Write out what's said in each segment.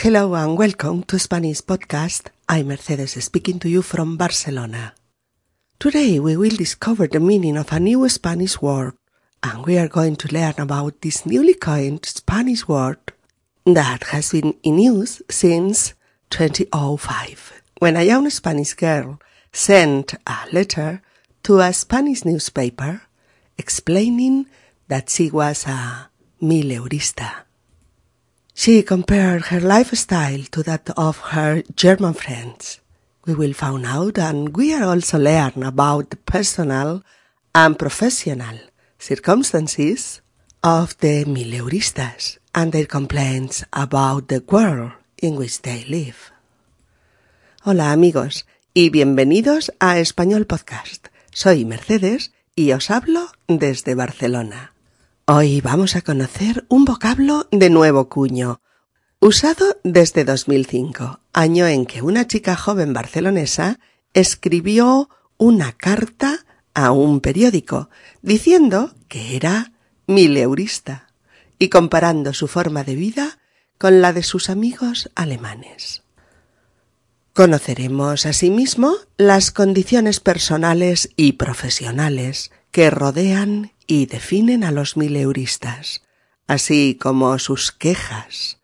Hello and welcome to Spanish Podcast. I'm Mercedes speaking to you from Barcelona. Today we will discover the meaning of a new Spanish word and we are going to learn about this newly coined Spanish word that has been in use since 2005 when a young Spanish girl sent a letter to a Spanish newspaper explaining that she was a mileurista. She compared her lifestyle to that of her German friends. We will find out and we are also learn about the personal and professional circumstances of the mileuristas and their complaints about the world in which they live. Hola amigos y bienvenidos a Español Podcast. Soy Mercedes y os hablo desde Barcelona. Hoy vamos a conocer un vocablo de nuevo cuño, usado desde 2005, año en que una chica joven barcelonesa escribió una carta a un periódico diciendo que era mileurista y comparando su forma de vida con la de sus amigos alemanes. Conoceremos asimismo las condiciones personales y profesionales que rodean y definen a los mileuristas, así como sus quejas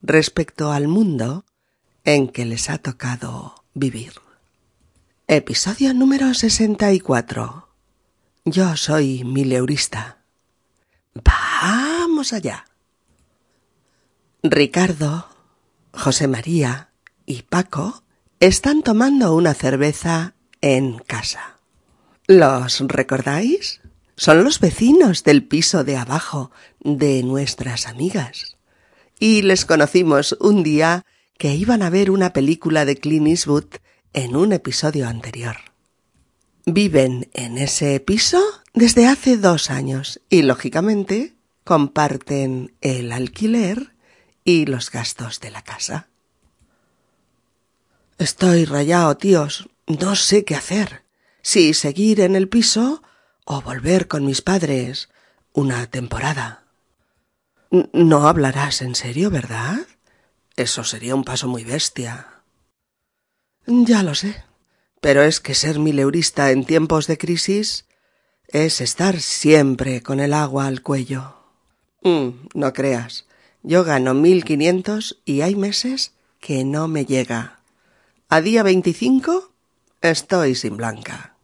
respecto al mundo en que les ha tocado vivir. Episodio número 64. Yo soy mileurista. Vamos allá. Ricardo, José María y Paco están tomando una cerveza en casa. ¿Los recordáis? Son los vecinos del piso de abajo de nuestras amigas. Y les conocimos un día que iban a ver una película de Clint Eastwood en un episodio anterior. Viven en ese piso desde hace dos años y, lógicamente, comparten el alquiler y los gastos de la casa. Estoy rayado, tíos. No sé qué hacer. Si seguir en el piso o volver con mis padres una temporada. No hablarás en serio, ¿verdad? Eso sería un paso muy bestia. Ya lo sé. Pero es que ser mileurista en tiempos de crisis es estar siempre con el agua al cuello. Mm, no creas. Yo gano mil quinientos y hay meses que no me llega. A día veinticinco estoy sin blanca.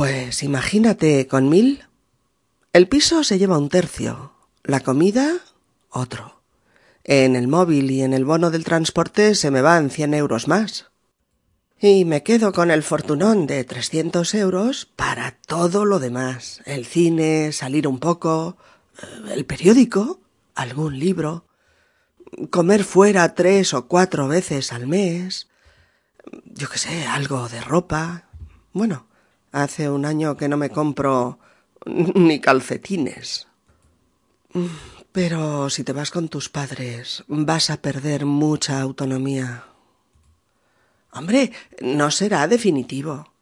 Pues imagínate con mil. El piso se lleva un tercio, la comida otro. En el móvil y en el bono del transporte se me van cien euros más y me quedo con el fortunón de trescientos euros para todo lo demás. El cine, salir un poco, eh, el periódico, algún libro, comer fuera tres o cuatro veces al mes, yo qué sé, algo de ropa. Bueno, hace un año que no me compro ni calcetines. Pero si te vas con tus padres, vas a perder mucha autonomía. Hombre, no será definitivo.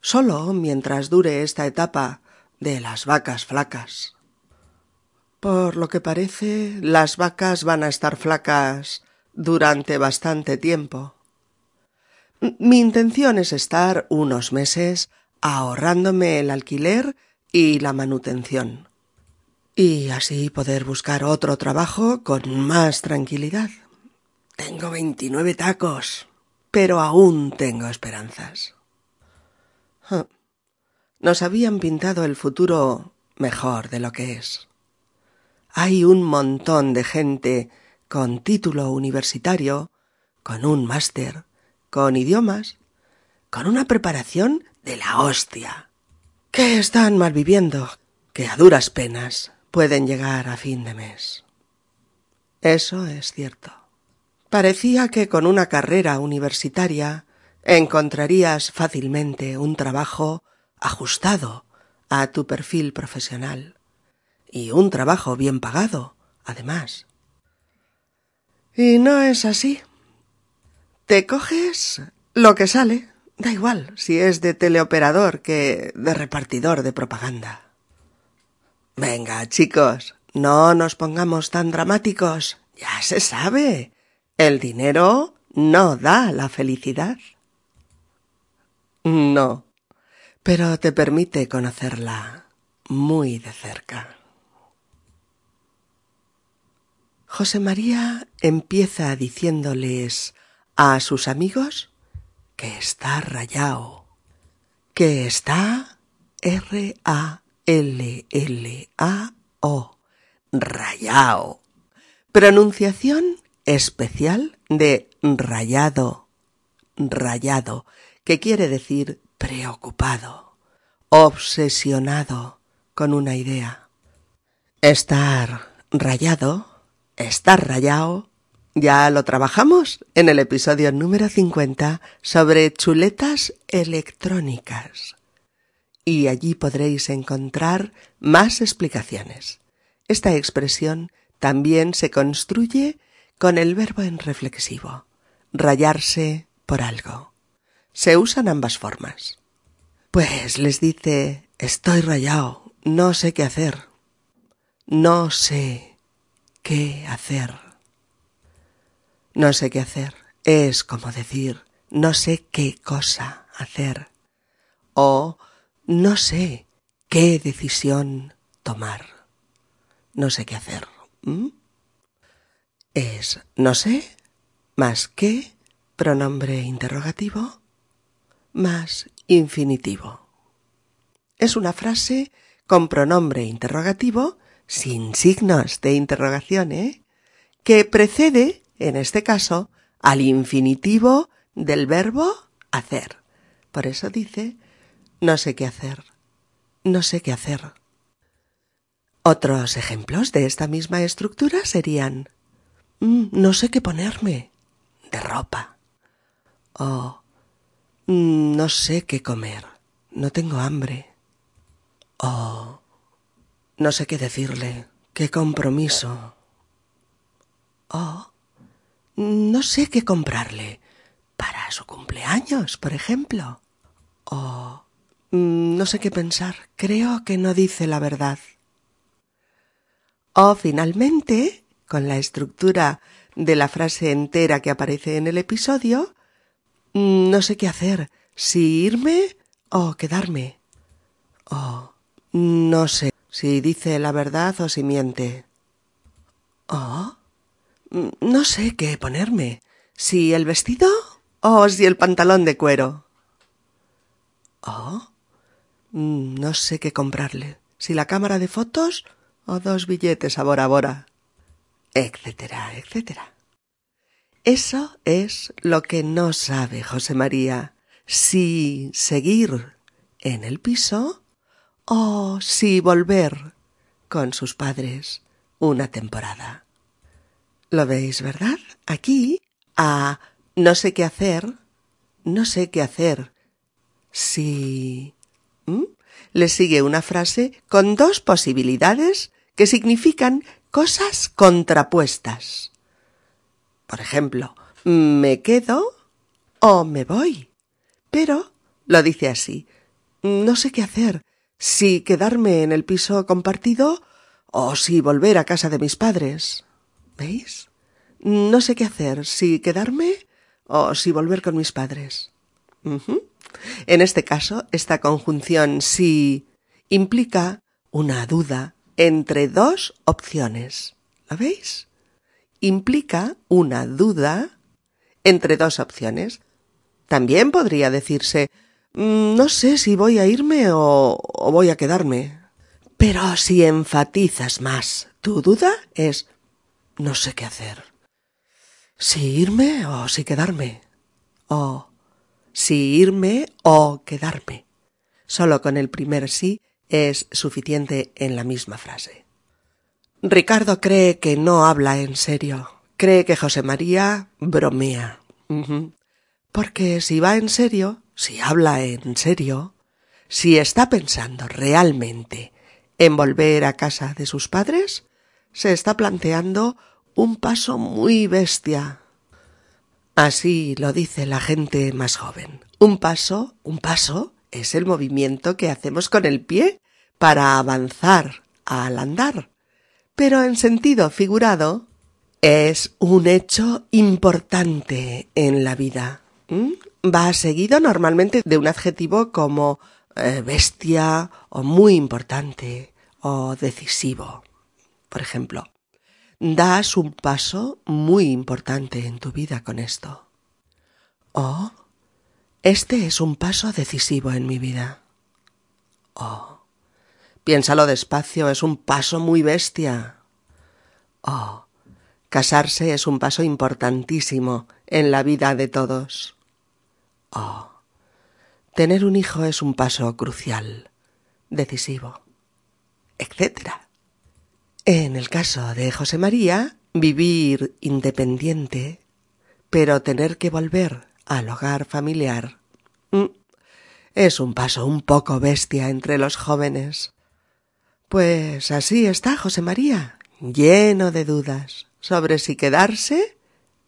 Solo mientras dure esta etapa de las vacas flacas. Por lo que parece, las vacas van a estar flacas durante bastante tiempo. Mi intención es estar unos meses ahorrándome el alquiler y la manutención. Y así poder buscar otro trabajo con más tranquilidad. Tengo veintinueve tacos pero aún tengo esperanzas. Nos habían pintado el futuro mejor de lo que es. Hay un montón de gente con título universitario, con un máster, con idiomas, con una preparación de la hostia, que están malviviendo, que a duras penas pueden llegar a fin de mes. Eso es cierto. Parecía que con una carrera universitaria encontrarías fácilmente un trabajo ajustado a tu perfil profesional y un trabajo bien pagado, además. Y no es así. Te coges lo que sale, da igual si es de teleoperador que de repartidor de propaganda. Venga, chicos, no nos pongamos tan dramáticos. Ya se sabe El dinero no da la felicidad. No, pero te permite conocerla muy de cerca. José María empieza diciéndoles a sus amigos que está rayado, que está R-A-L-L-A-O, rayao. Pronunciación especial de rayado, rayado, que quiere decir preocupado, obsesionado con una idea. Estar rayado Está rayado. Ya lo trabajamos en el episodio número 50 sobre chuletas electrónicas. Y allí podréis encontrar más explicaciones. Esta expresión también se construye con el verbo en reflexivo, rayarse por algo. Se usan ambas formas. Pues les dice, estoy rayado, no sé qué hacer. No sé qué hacer. No sé qué hacer. Es como decir, no sé qué cosa hacer. O no sé qué decisión tomar. No sé qué hacer. Es no sé más que pronombre interrogativo más infinitivo. Es una frase con pronombre interrogativo sin signos de interrogación, ¿eh? que precede, en este caso, al infinitivo del verbo hacer. Por eso dice, no sé qué hacer, no sé qué hacer. Otros ejemplos de esta misma estructura serían, mm, no sé qué ponerme de ropa. O, mm, no sé qué comer, no tengo hambre. O, no sé qué decirle. Qué compromiso. Oh, no sé qué comprarle. Para su cumpleaños, por ejemplo. Oh, no sé qué pensar. Creo que no dice la verdad. O finalmente, con la estructura de la frase entera que aparece en el episodio, no sé qué hacer, si irme o quedarme. Oh, no sé si dice la verdad o si miente. Oh, no sé qué ponerme, si el vestido o si el pantalón de cuero. Oh, no sé qué comprarle, si la cámara de fotos o dos billetes a Bora Bora, etcétera, etcétera. Eso es lo que no sabe José María, si seguir en el piso o si volver con sus padres una temporada. ¿Lo veis, verdad? Aquí, a no sé qué hacer, no sé qué hacer. Si... Le sigue una frase con dos posibilidades que significan cosas contrapuestas. Por ejemplo, me quedo o me voy. Pero lo dice así. No sé qué hacer si quedarme en el piso compartido o si volver a casa de mis padres. ¿Veis? No sé qué hacer, si quedarme o si volver con mis padres. En este caso, esta conjunción si implica una duda entre dos opciones. ¿Lo veis? Implica una duda entre dos opciones. También podría decirse Mm, no sé si voy a irme o, voy a quedarme. Pero si enfatizas más tu duda es no sé qué hacer. Si irme o si quedarme. O si irme o quedarme. Solo con el primer sí es suficiente en la misma frase. Ricardo cree que no habla en serio. Cree que José María bromea. Porque si va en serio, si habla en serio, si está pensando realmente en volver a casa de sus padres, se está planteando un paso muy bestia. Así lo dice la gente más joven. Un paso, un paso, es el movimiento que hacemos con el pie para avanzar al andar. Pero en sentido figurado, es un hecho importante en la vida. Va seguido normalmente de un adjetivo como eh, bestia o muy importante o decisivo. Por ejemplo, das un paso muy importante en tu vida con esto. O este es un paso decisivo en mi vida. O piénsalo despacio, es un paso muy bestia. O casarse es un paso importantísimo en la vida de todos. O tener un hijo es un paso crucial, decisivo, etc. En el caso de José María, vivir independiente, pero tener que volver al hogar familiar, mm, es un paso un poco bestia entre los jóvenes. Pues así está José María, lleno de dudas sobre si quedarse,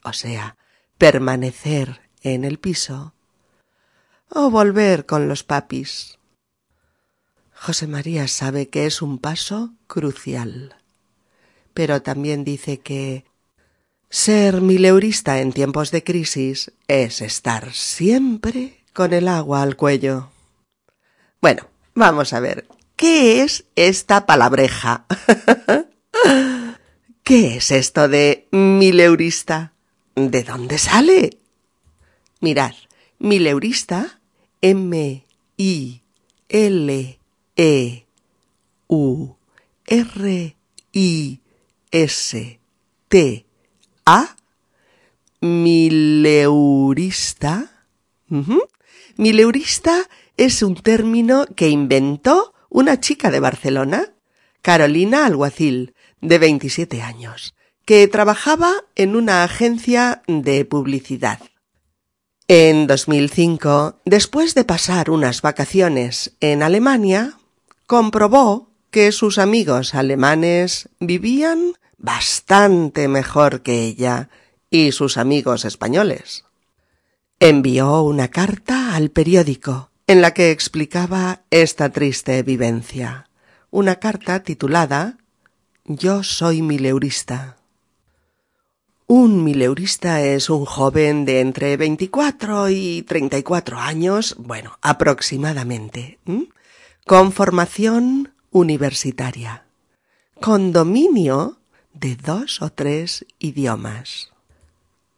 o sea, permanecer en el piso, o volver con los papis. José María sabe que es un paso crucial pero también dice que ser mileurista en tiempos de crisis es estar siempre con el agua al cuello. Bueno, vamos a ver, ¿qué es esta palabreja? ¿Qué es esto de mileurista? ¿De dónde sale? Mirad, mileurista, M I L E U R I S T A mileurista. Mileurista es un término que inventó una chica de Barcelona, Carolina Alguacil, de 27 años, que trabajaba en una agencia de publicidad. En 2005, después de pasar unas vacaciones en Alemania, comprobó que sus amigos alemanes vivían bastante mejor que ella y sus amigos españoles. Envió una carta al periódico en la que explicaba esta triste vivencia, una carta titulada Yo soy mileurista. Un mileurista es un joven de entre 24 y 34 años, bueno, aproximadamente, con formación universitaria, con dominio de dos o tres idiomas.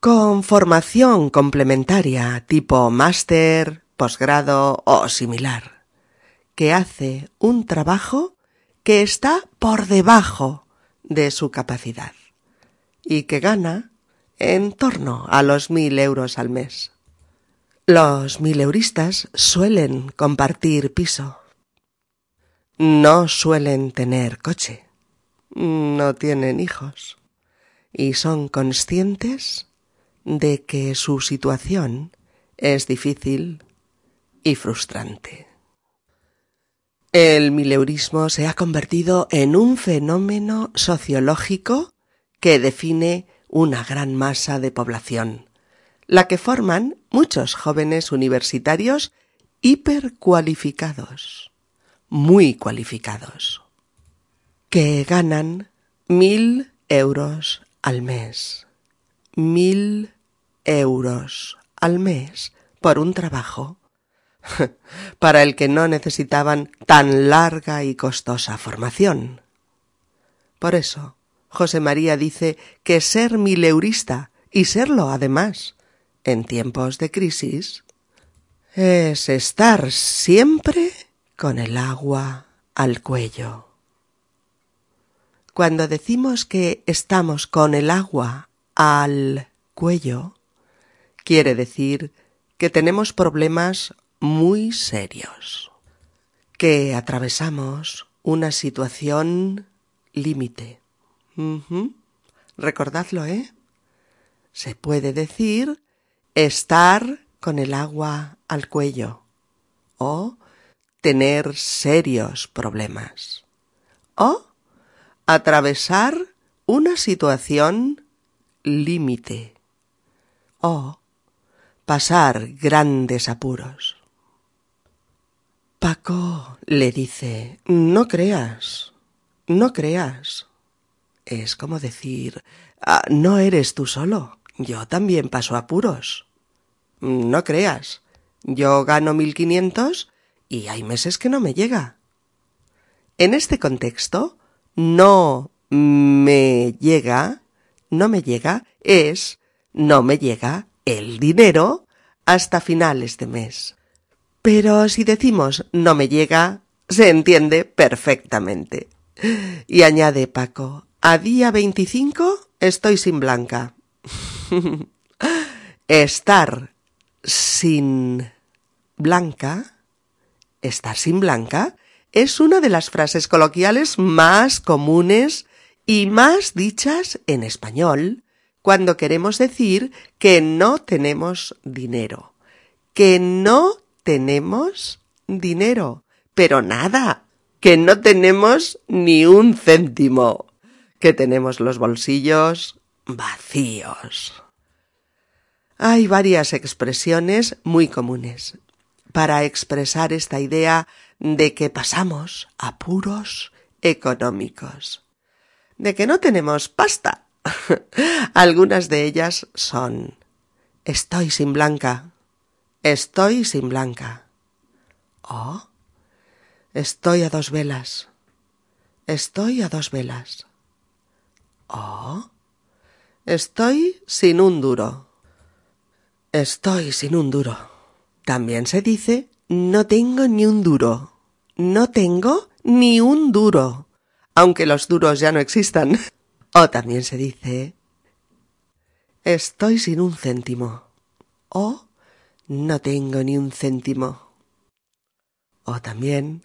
Con formación complementaria tipo máster, posgrado o similar, que hace un trabajo que está por debajo de su capacidad y que gana en torno a los mil euros al mes. Los mileuristas suelen compartir piso. No suelen tener coche. No tienen hijos. Y son conscientes de que su situación es difícil y frustrante. El mileurismo se ha convertido en un fenómeno sociológico que define una gran masa de población, la que forman muchos jóvenes universitarios hipercualificados, muy cualificados que ganan mil euros al mes. Mil euros al mes por un trabajo para el que no necesitaban tan larga y costosa formación. Por eso, José María dice que ser mileurista, y serlo además, en tiempos de crisis, es estar siempre con el agua al cuello. Cuando decimos que estamos con el agua al cuello, quiere decir que tenemos problemas muy serios, que atravesamos una situación límite. Recordadlo, ¿eh? Se puede decir estar con el agua al cuello o tener serios problemas o atravesar una situación límite o pasar grandes apuros. Paco le dice No creas, no creas. Es como decir Ah, no eres tú solo. Yo también paso apuros. No creas. Yo gano mil quinientos y hay meses que no me llega. En este contexto, no me llega, no me llega es no me llega el dinero hasta finales de mes. Pero si decimos no me llega, se entiende perfectamente. Y añade Paco, a día 25 estoy sin blanca. Estar sin blanca, estar sin blanca, es una de las frases coloquiales más comunes y más dichas en español cuando queremos decir que no tenemos dinero. Que no tenemos dinero. Pero nada, que no tenemos ni un céntimo. Que tenemos los bolsillos vacíos. Hay varias expresiones muy comunes para expresar esta idea de que pasamos apuros económicos, de que no tenemos pasta. Algunas de ellas son estoy sin blanca, estoy sin blanca. Oh, estoy a dos velas, estoy a dos velas. Oh, estoy sin un duro. Estoy sin un duro. También se dice no tengo ni un duro. No tengo ni un duro. Aunque los duros ya no existan. O también se dice estoy sin un céntimo. O no tengo ni un céntimo. O también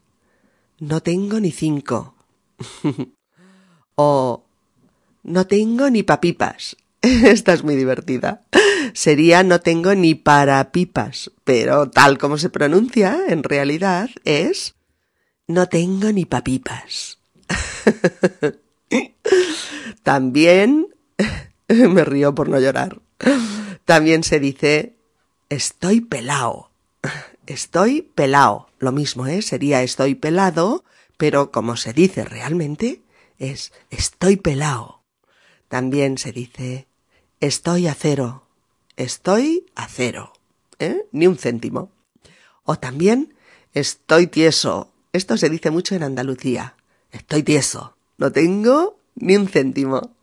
no tengo ni cinco. o no tengo ni papipas. Esta es muy divertida. Sería no tengo ni para pipas, pero tal como se pronuncia, en realidad es no tengo ni papipas. También me río por no llorar. También se dice estoy pelao. Estoy pelao. Lo mismo, ¿eh? Sería estoy pelado, pero como se dice realmente, es estoy pelao. También se dice estoy a cero. Estoy a cero. ¿Eh? Ni un céntimo. O también estoy tieso. Esto se dice mucho en Andalucía. Estoy tieso. No tengo ni un céntimo.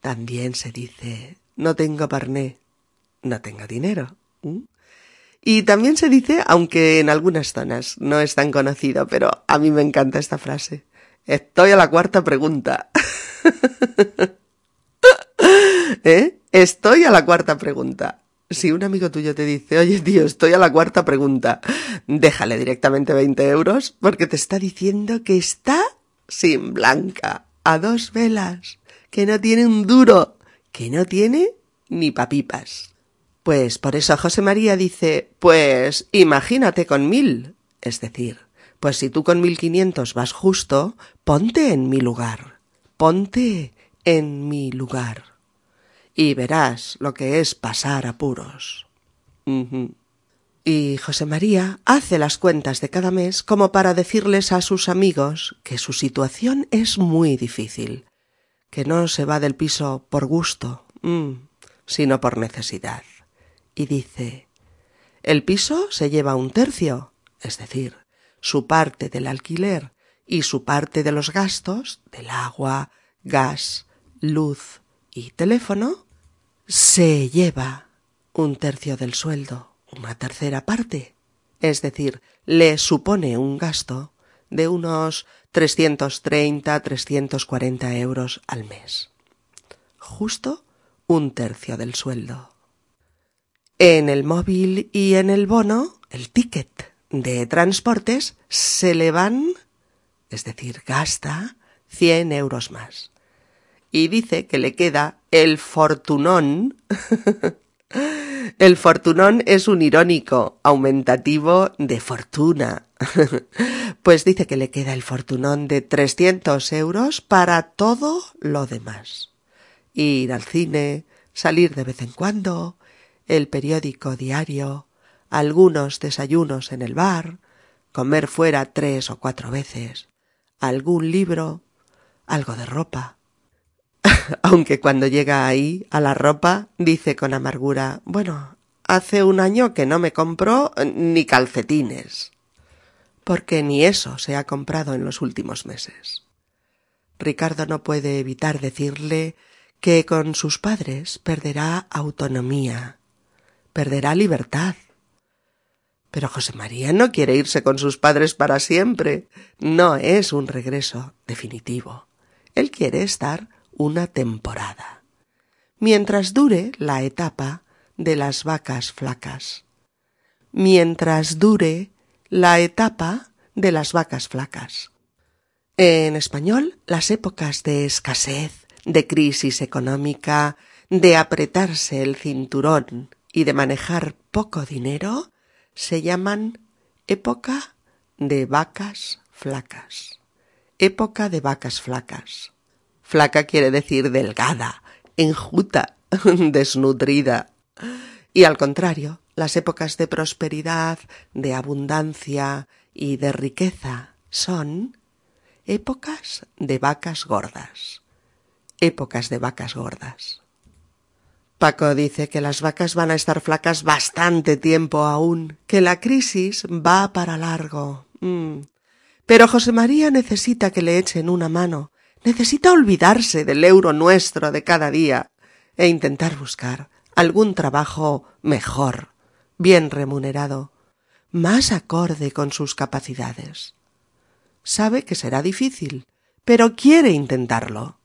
También se dice no tengo parné. No tengo dinero. Y también se dice, aunque en algunas zonas no es tan conocido, pero a mí me encanta esta frase. Estoy a la cuarta pregunta. ¿Eh? Estoy a la cuarta pregunta. Si un amigo tuyo te dice, oye tío, estoy a la cuarta pregunta, déjale directamente 20 euros porque te está diciendo que está sin blanca, a dos velas, que no tiene un duro, que no tiene ni papipas. Pues por eso José María dice, pues imagínate con mil. Es decir, pues si tú con mil quinientos vas justo, ponte en mi lugar. Ponte en mi lugar y verás lo que es pasar apuros. Y José María hace las cuentas de cada mes como para decirles a sus amigos que su situación es muy difícil, que no se va del piso por gusto, mm, sino por necesidad. Y dice el piso se lleva un tercio, es decir, su parte del alquiler y su parte de los gastos del agua, gas, luz y teléfono se lleva un tercio del sueldo, una tercera parte, es decir, le supone un gasto de unos 330, 340 euros al mes. Justo un tercio del sueldo. En el móvil y en el bono, el ticket de transportes se le van, es decir, gasta 100 euros más y dice que le queda el fortunón. el fortunón es un irónico aumentativo de fortuna. pues dice que le queda el fortunón de 300 euros para todo lo demás. Ir al cine, salir de vez en cuando, el periódico diario, algunos desayunos en el bar, comer fuera tres o cuatro veces, algún libro, algo de ropa, aunque cuando llega ahí, a la ropa, dice con amargura, bueno, hace un año que no me compró ni calcetines. Porque ni eso se ha comprado en los últimos meses. Ricardo no puede evitar decirle que con sus padres perderá autonomía, perderá libertad. Pero José María no quiere irse con sus padres para siempre. No es un regreso definitivo. Él quiere estar una temporada, mientras dure la etapa de las vacas flacas, mientras dure la etapa de las vacas flacas. En español, las épocas de escasez, de crisis económica, de apretarse el cinturón y de manejar poco dinero se llaman época de vacas flacas. Época de vacas flacas. Flaca quiere decir delgada, enjuta, desnutrida. Y al contrario, las épocas de prosperidad, de abundancia y de riqueza son épocas de vacas gordas. Épocas de vacas gordas. Paco dice que las vacas van a estar flacas bastante tiempo aún, que la crisis va para largo. Mm. Pero José María necesita que le echen una mano, necesita olvidarse del euro nuestro de cada día e intentar buscar algún trabajo mejor, bien remunerado, más acorde con sus capacidades. Sabe que será difícil, pero quiere intentarlo.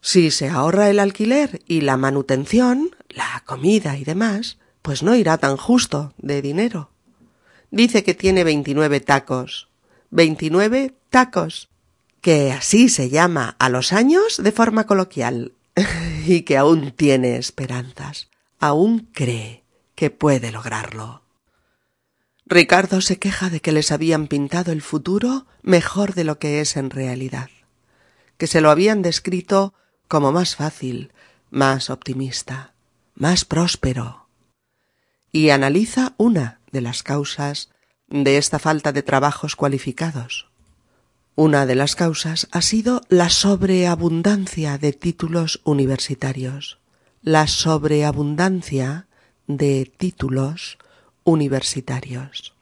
Si se ahorra el alquiler y la manutención, la comida y demás, pues no irá tan justo de dinero. Dice que tiene veintinueve tacos. Veintinueve tacos que así se llama a los años de forma coloquial, y que aún tiene esperanzas, aún cree que puede lograrlo. Ricardo se queja de que les habían pintado el futuro mejor de lo que es en realidad, que se lo habían descrito como más fácil, más optimista, más próspero. Y analiza una de las causas de esta falta de trabajos cualificados. Una de las causas ha sido la sobreabundancia de títulos universitarios. La sobreabundancia de títulos universitarios.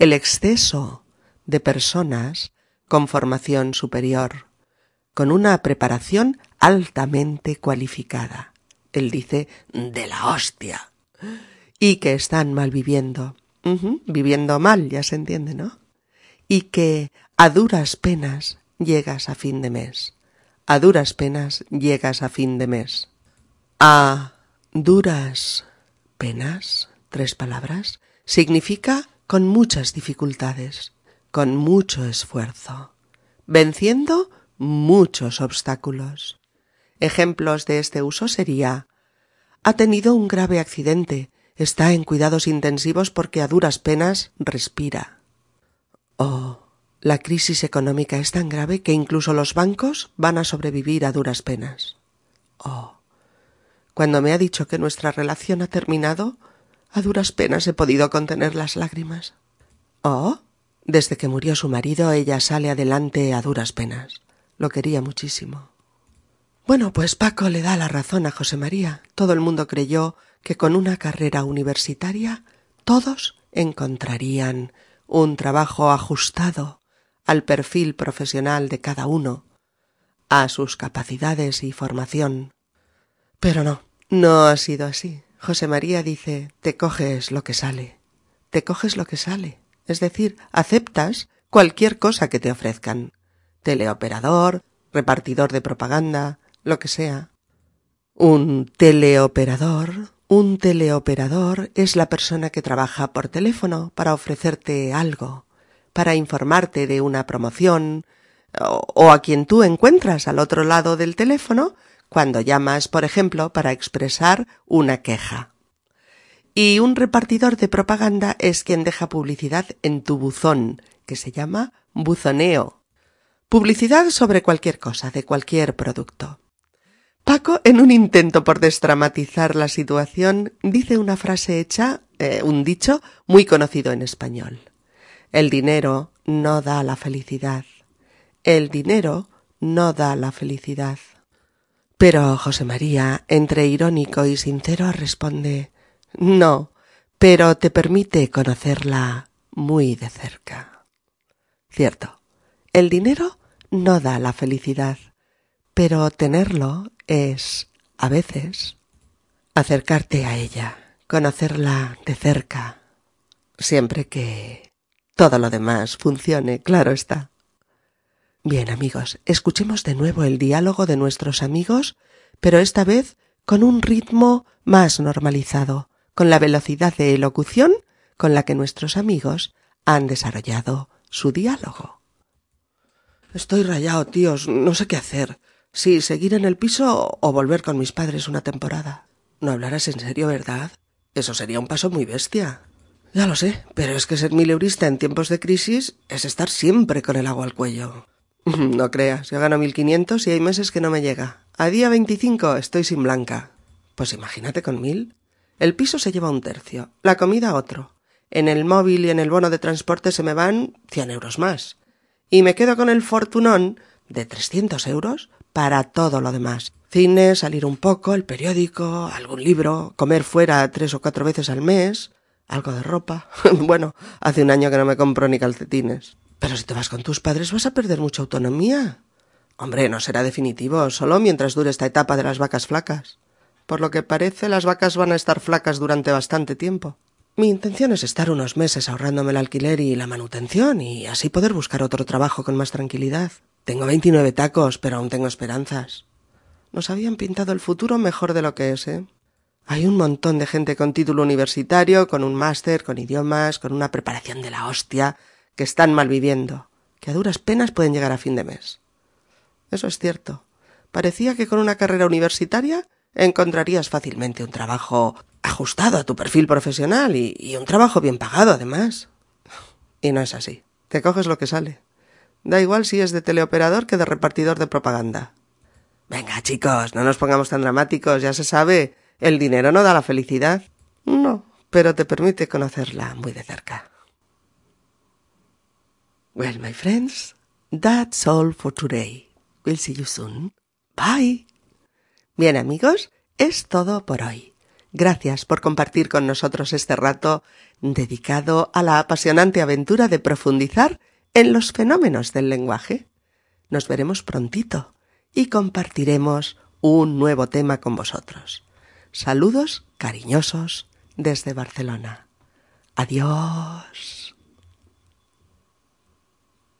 El exceso de personas con formación superior, con una preparación altamente cualificada. Él dice de la hostia. Y que están mal viviendo. viviendo mal, ya se entiende, ¿no? Y que a duras penas llegas a fin de mes. A duras penas llegas a fin de mes. A duras penas, tres palabras, significa con muchas dificultades, con mucho esfuerzo, venciendo muchos obstáculos. Ejemplos de este uso sería ha tenido un grave accidente, está en cuidados intensivos porque a duras penas respira. Oh, la crisis económica es tan grave que incluso los bancos van a sobrevivir a duras penas. Oh. Cuando me ha dicho que nuestra relación ha terminado, a duras penas he podido contener las lágrimas. Oh. Desde que murió su marido, ella sale adelante a duras penas. Lo quería muchísimo. Bueno, pues Paco le da la razón a José María. Todo el mundo creyó que con una carrera universitaria todos encontrarían un trabajo ajustado al perfil profesional de cada uno, a sus capacidades y formación. Pero no, no ha sido así. José María dice te coges lo que sale, te coges lo que sale, es decir, aceptas cualquier cosa que te ofrezcan. Teleoperador, repartidor de propaganda, lo que sea. Un teleoperador, un teleoperador es la persona que trabaja por teléfono para ofrecerte algo, para informarte de una promoción o, a quien tú encuentras al otro lado del teléfono cuando llamas, por ejemplo, para expresar una queja. Y un repartidor de propaganda es quien deja publicidad en tu buzón, que se llama buzoneo. Publicidad sobre cualquier cosa, de cualquier producto. Paco, en un intento por desdramatizar la situación, dice una frase hecha, eh, un dicho muy conocido en español. El dinero no da la felicidad. El dinero no da la felicidad. Pero José María, entre irónico y sincero, responde No, pero te permite conocerla muy de cerca. Cierto, el dinero no da la felicidad, pero tenerlo es, a veces, acercarte a ella, conocerla de cerca, siempre que todo lo demás funcione, claro está. Bien amigos, escuchemos de nuevo el diálogo de nuestros amigos, pero esta vez con un ritmo más normalizado, con la velocidad de elocución con la que nuestros amigos han desarrollado su diálogo. Estoy rayado, tíos, no sé qué hacer. Si seguir en el piso o volver con mis padres una temporada. No hablarás en serio, ¿verdad? Eso sería un paso muy bestia. Ya lo sé, pero es que ser mileurista en tiempos de crisis es estar siempre con el agua al cuello. No creas, yo gano 1500 y hay meses que no me llega. A día 25 estoy sin blanca. Pues imagínate con mil. El piso se lleva un tercio, la comida otro. En el móvil y en el bono de transporte se me van 100 euros más. Y me quedo con el fortunón de 300 euros para todo lo demás. Cine, salir un poco, el periódico, algún libro, comer fuera tres o cuatro veces al mes, algo de ropa. bueno, hace un año que no me compro ni calcetines. Pero si te vas con tus padres vas a perder mucha autonomía. Hombre, no será definitivo, solo mientras dure esta etapa de las vacas flacas. Por lo que parece, las vacas van a estar flacas durante bastante tiempo. Mi intención es estar unos meses ahorrándome el alquiler y la manutención y así poder buscar otro trabajo con más tranquilidad. Tengo veintinueve tacos, pero aún tengo esperanzas. Nos habían pintado el futuro mejor de lo que es, ¿eh? Hay un montón de gente con título universitario, con un máster, con idiomas, con una preparación de la hostia, que están mal viviendo, que a duras penas pueden llegar a fin de mes. Eso es cierto. Parecía que con una carrera universitaria encontrarías fácilmente un trabajo ajustado a tu perfil profesional y, un trabajo bien pagado, además. Y no es así. Te coges lo que sale. Da igual si es de teleoperador que de repartidor de propaganda. Venga, chicos, no nos pongamos tan dramáticos, ya se sabe. El dinero no da la felicidad. No, pero te permite conocerla muy de cerca. Well, my friends, that's all for today. We'll see you soon. Bye. Bien, amigos, es todo por hoy. Gracias por compartir con nosotros este rato dedicado a la apasionante aventura de profundizar en los fenómenos del lenguaje. Nos veremos prontito y compartiremos un nuevo tema con vosotros. Saludos cariñosos desde Barcelona. Adiós.